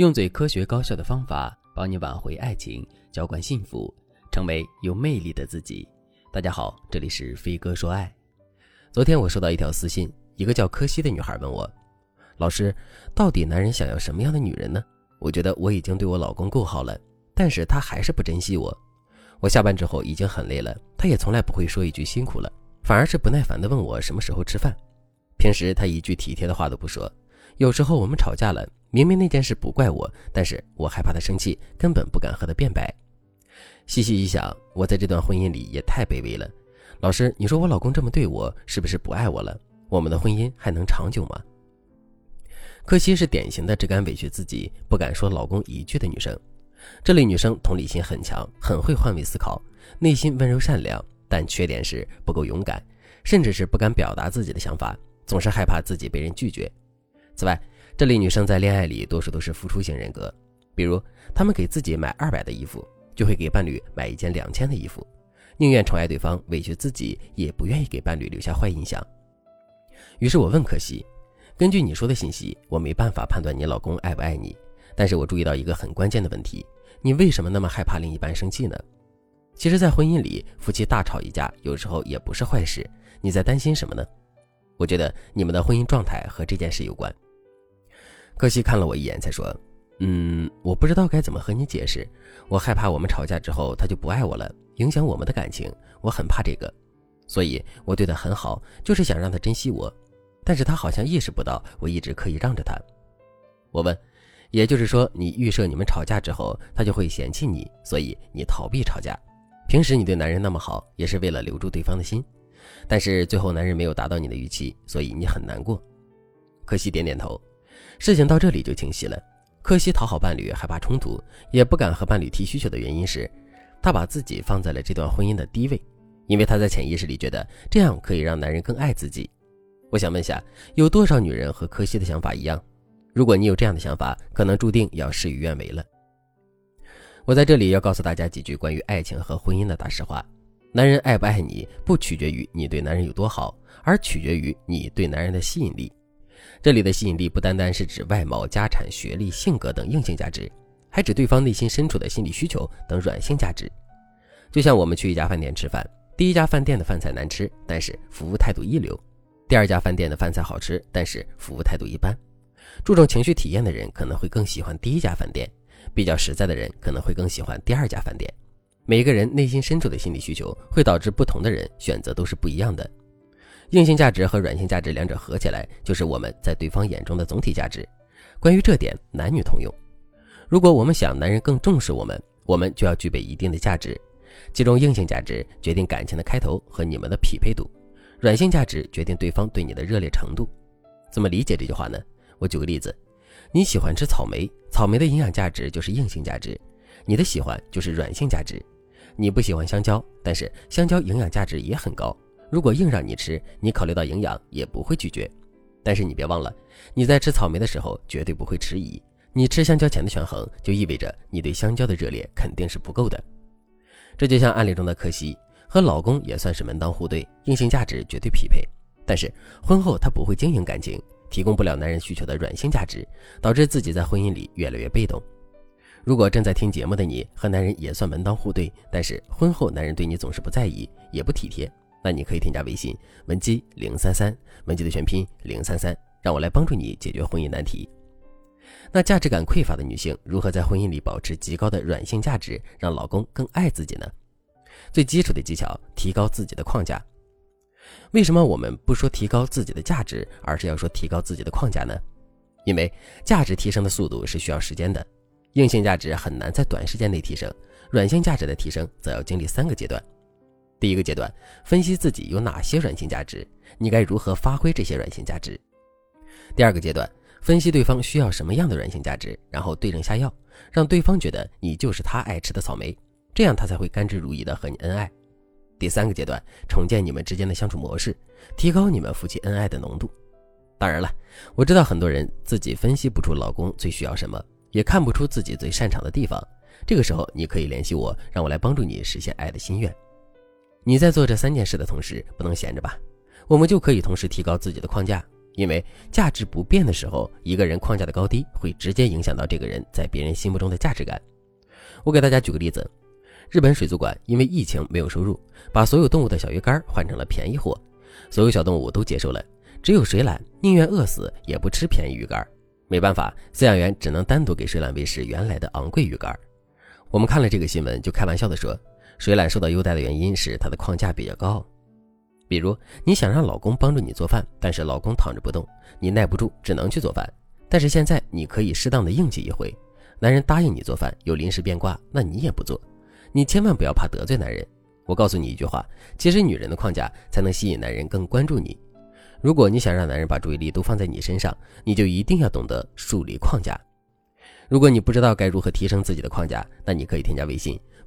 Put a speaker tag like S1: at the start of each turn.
S1: 用最科学高效的方法帮你挽回爱情，浇灌幸福，成为有魅力的自己。大家好，这里是飞哥说爱。昨天我收到一条私信，一个叫柯西的女孩问我：“老师，到底男人想要什么样的女人呢？我觉得我已经对我老公够好了，但是他还是不珍惜我。我下班之后已经很累了，他也从来不会说一句辛苦了，反而是不耐烦地问我什么时候吃饭。平时他一句体贴的话都不说，有时候我们吵架了。”明明那件事不怪我，但是我害怕他生气，根本不敢和他辩白。细细一想，我在这段婚姻里也太卑微了。老师，你说我老公这么对我，是不是不爱我了？我们的婚姻还能长久吗？可惜是典型的只敢委屈自己，不敢说老公一句的女生。这类女生同理心很强，很会换位思考，内心温柔善良，但缺点是不够勇敢，甚至是不敢表达自己的想法，总是害怕自己被人拒绝。此外，这类女生在恋爱里多数都是付出型人格，比如她们给自己买二百的衣服，就会给伴侣买一件两千的衣服，宁愿宠爱对方，委屈自己，也不愿意给伴侣留下坏印象。于是我问可惜，根据你说的信息，我没办法判断你老公爱不爱你，但是我注意到一个很关键的问题：你为什么那么害怕另一半生气呢？其实，在婚姻里，夫妻大吵一架，有时候也不是坏事。你在担心什么呢？我觉得你们的婚姻状态和这件事有关。可惜看了我一眼，才说：“嗯，我不知道该怎么和你解释。我害怕我们吵架之后他就不爱我了，影响我们的感情。我很怕这个，所以我对他很好，就是想让他珍惜我。但是他好像意识不到我一直刻意让着他。”我问：“也就是说，你预设你们吵架之后他就会嫌弃你，所以你逃避吵架。平时你对男人那么好，也是为了留住对方的心。但是最后男人没有达到你的预期，所以你很难过。”可惜点点头。事情到这里就清晰了。柯西讨好伴侣，害怕冲突，也不敢和伴侣提需求的原因是，他把自己放在了这段婚姻的低位，因为他在潜意识里觉得这样可以让男人更爱自己。我想问下，有多少女人和柯西的想法一样？如果你有这样的想法，可能注定要事与愿违了。我在这里要告诉大家几句关于爱情和婚姻的大实话：男人爱不爱你，不取决于你对男人有多好，而取决于你对男人的吸引力。这里的吸引力不单单是指外貌、家产、学历、性格等硬性价值，还指对方内心深处的心理需求等软性价值。就像我们去一家饭店吃饭，第一家饭店的饭菜难吃，但是服务态度一流；第二家饭店的饭菜好吃，但是服务态度一般。注重情绪体验的人可能会更喜欢第一家饭店，比较实在的人可能会更喜欢第二家饭店。每个人内心深处的心理需求会导致不同的人选择都是不一样的。硬性价值和软性价值两者合起来，就是我们在对方眼中的总体价值。关于这点，男女通用。如果我们想男人更重视我们，我们就要具备一定的价值。其中，硬性价值决定感情的开头和你们的匹配度，软性价值决定对方对你的热烈程度。怎么理解这句话呢？我举个例子：你喜欢吃草莓，草莓的营养价值就是硬性价值，你的喜欢就是软性价值。你不喜欢香蕉，但是香蕉营养价值也很高。如果硬让你吃，你考虑到营养也不会拒绝。但是你别忘了，你在吃草莓的时候绝对不会迟疑。你吃香蕉前的权衡，就意味着你对香蕉的热烈肯定是不够的。这就像案例中的柯西和老公也算是门当户对，硬性价值绝对匹配。但是婚后她不会经营感情，提供不了男人需求的软性价值，导致自己在婚姻里越来越被动。如果正在听节目的你和男人也算门当户对，但是婚后男人对你总是不在意，也不体贴。那你可以添加微信文姬零三三，文姬的全拼零三三，让我来帮助你解决婚姻难题。那价值感匮乏的女性如何在婚姻里保持极高的软性价值，让老公更爱自己呢？最基础的技巧，提高自己的框架。为什么我们不说提高自己的价值，而是要说提高自己的框架呢？因为价值提升的速度是需要时间的，硬性价值很难在短时间内提升，软性价值的提升则要经历三个阶段。第一个阶段，分析自己有哪些软性价值，你该如何发挥这些软性价值。第二个阶段，分析对方需要什么样的软性价值，然后对症下药，让对方觉得你就是他爱吃的草莓，这样他才会甘之如饴的和你恩爱。第三个阶段，重建你们之间的相处模式，提高你们夫妻恩爱的浓度。当然了，我知道很多人自己分析不出老公最需要什么，也看不出自己最擅长的地方，这个时候你可以联系我，让我来帮助你实现爱的心愿。你在做这三件事的同时，不能闲着吧？我们就可以同时提高自己的框架，因为价值不变的时候，一个人框架的高低会直接影响到这个人在别人心目中的价值感。我给大家举个例子，日本水族馆因为疫情没有收入，把所有动物的小鱼干换成了便宜货，所有小动物都接受了，只有水獭宁愿饿死也不吃便宜鱼干。没办法，饲养员只能单独给水獭喂食原来的昂贵鱼干。我们看了这个新闻，就开玩笑的说，水獭受到优待的原因是它的框架比较高。比如你想让老公帮助你做饭，但是老公躺着不动，你耐不住，只能去做饭。但是现在你可以适当的硬气一回，男人答应你做饭，有临时变卦，那你也不做。你千万不要怕得罪男人。我告诉你一句话，其实女人的框架才能吸引男人更关注你。如果你想让男人把注意力都放在你身上，你就一定要懂得树立框架。如果你不知道该如何提升自己的框架，那你可以添加微信